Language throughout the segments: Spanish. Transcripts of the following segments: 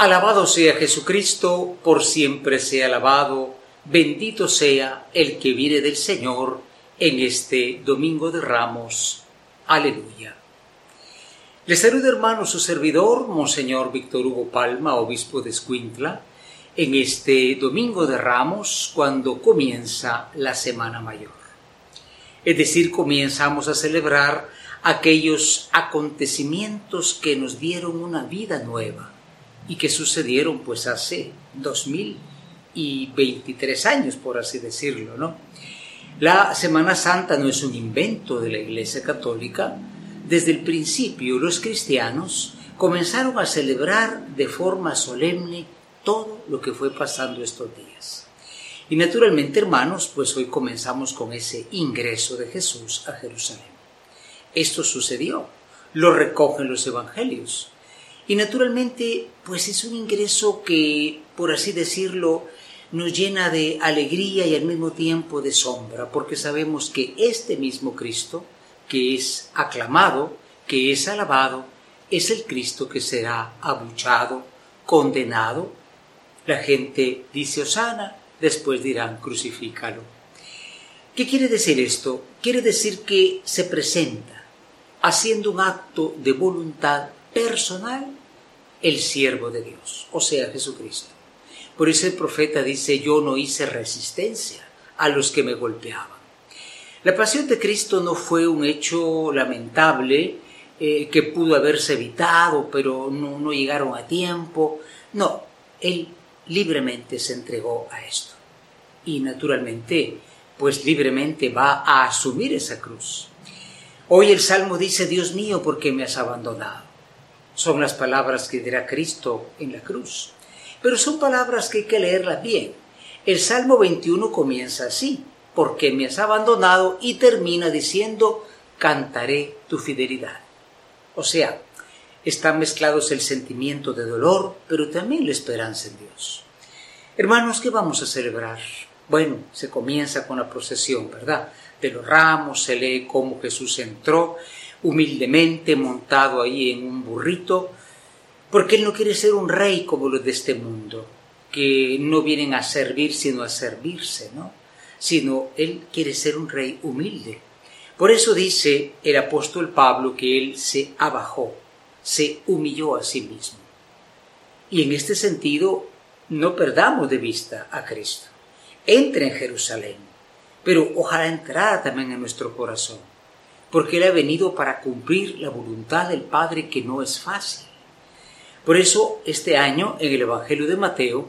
Alabado sea Jesucristo, por siempre sea alabado, bendito sea el que viene del Señor en este Domingo de Ramos. Aleluya. Le saluda hermano su servidor, Monseñor Víctor Hugo Palma, obispo de Escuintla, en este Domingo de Ramos cuando comienza la Semana Mayor. Es decir, comenzamos a celebrar aquellos acontecimientos que nos dieron una vida nueva y que sucedieron pues hace dos mil y veintitrés años, por así decirlo, ¿no? La Semana Santa no es un invento de la Iglesia Católica. Desde el principio los cristianos comenzaron a celebrar de forma solemne todo lo que fue pasando estos días. Y naturalmente, hermanos, pues hoy comenzamos con ese ingreso de Jesús a Jerusalén. Esto sucedió, lo recogen los evangelios. Y naturalmente, pues es un ingreso que, por así decirlo, nos llena de alegría y al mismo tiempo de sombra, porque sabemos que este mismo Cristo, que es aclamado, que es alabado, es el Cristo que será abuchado, condenado. La gente dice Osana, después dirán crucifícalo. ¿Qué quiere decir esto? Quiere decir que se presenta haciendo un acto de voluntad personal el siervo de Dios, o sea, Jesucristo. Por eso el profeta dice, yo no hice resistencia a los que me golpeaban. La pasión de Cristo no fue un hecho lamentable eh, que pudo haberse evitado, pero no, no llegaron a tiempo. No, Él libremente se entregó a esto. Y naturalmente, pues libremente va a asumir esa cruz. Hoy el Salmo dice, Dios mío, ¿por qué me has abandonado? Son las palabras que dirá Cristo en la cruz. Pero son palabras que hay que leerlas bien. El Salmo 21 comienza así, ¿por qué me has abandonado? y termina diciendo, cantaré tu fidelidad. O sea, están mezclados el sentimiento de dolor, pero también la esperanza en Dios. Hermanos, ¿qué vamos a celebrar? Bueno, se comienza con la procesión, ¿verdad? de los ramos, se lee cómo Jesús entró humildemente montado ahí en un burrito, porque Él no quiere ser un rey como los de este mundo, que no vienen a servir sino a servirse, ¿no? Sino Él quiere ser un rey humilde. Por eso dice el apóstol Pablo que Él se abajó, se humilló a sí mismo. Y en este sentido, no perdamos de vista a Cristo. Entra en Jerusalén pero ojalá entrara también en nuestro corazón, porque Él ha venido para cumplir la voluntad del Padre que no es fácil. Por eso, este año, en el Evangelio de Mateo,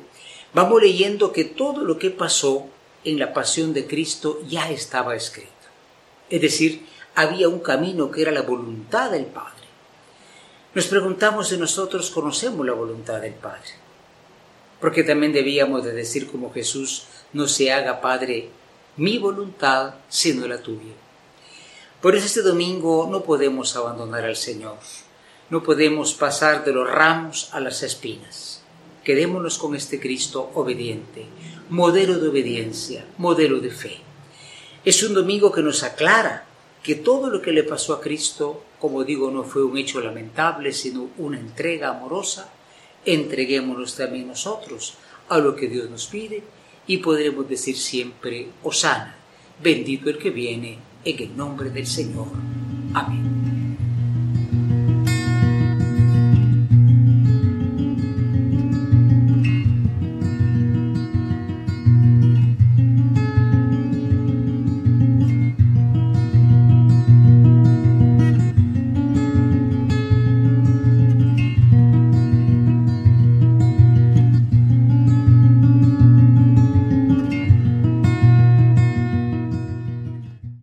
vamos leyendo que todo lo que pasó en la pasión de Cristo ya estaba escrito. Es decir, había un camino que era la voluntad del Padre. Nos preguntamos si nosotros conocemos la voluntad del Padre. Porque también debíamos de decir como Jesús, no se haga Padre mi voluntad sino la tuya. Por eso este domingo no podemos abandonar al Señor, no podemos pasar de los ramos a las espinas. Quedémonos con este Cristo obediente, modelo de obediencia, modelo de fe. Es un domingo que nos aclara que todo lo que le pasó a Cristo, como digo, no fue un hecho lamentable, sino una entrega amorosa. Entreguémonos también nosotros a lo que Dios nos pide y podremos decir siempre, Osana, bendito el que viene en el nombre del Señor. Amén.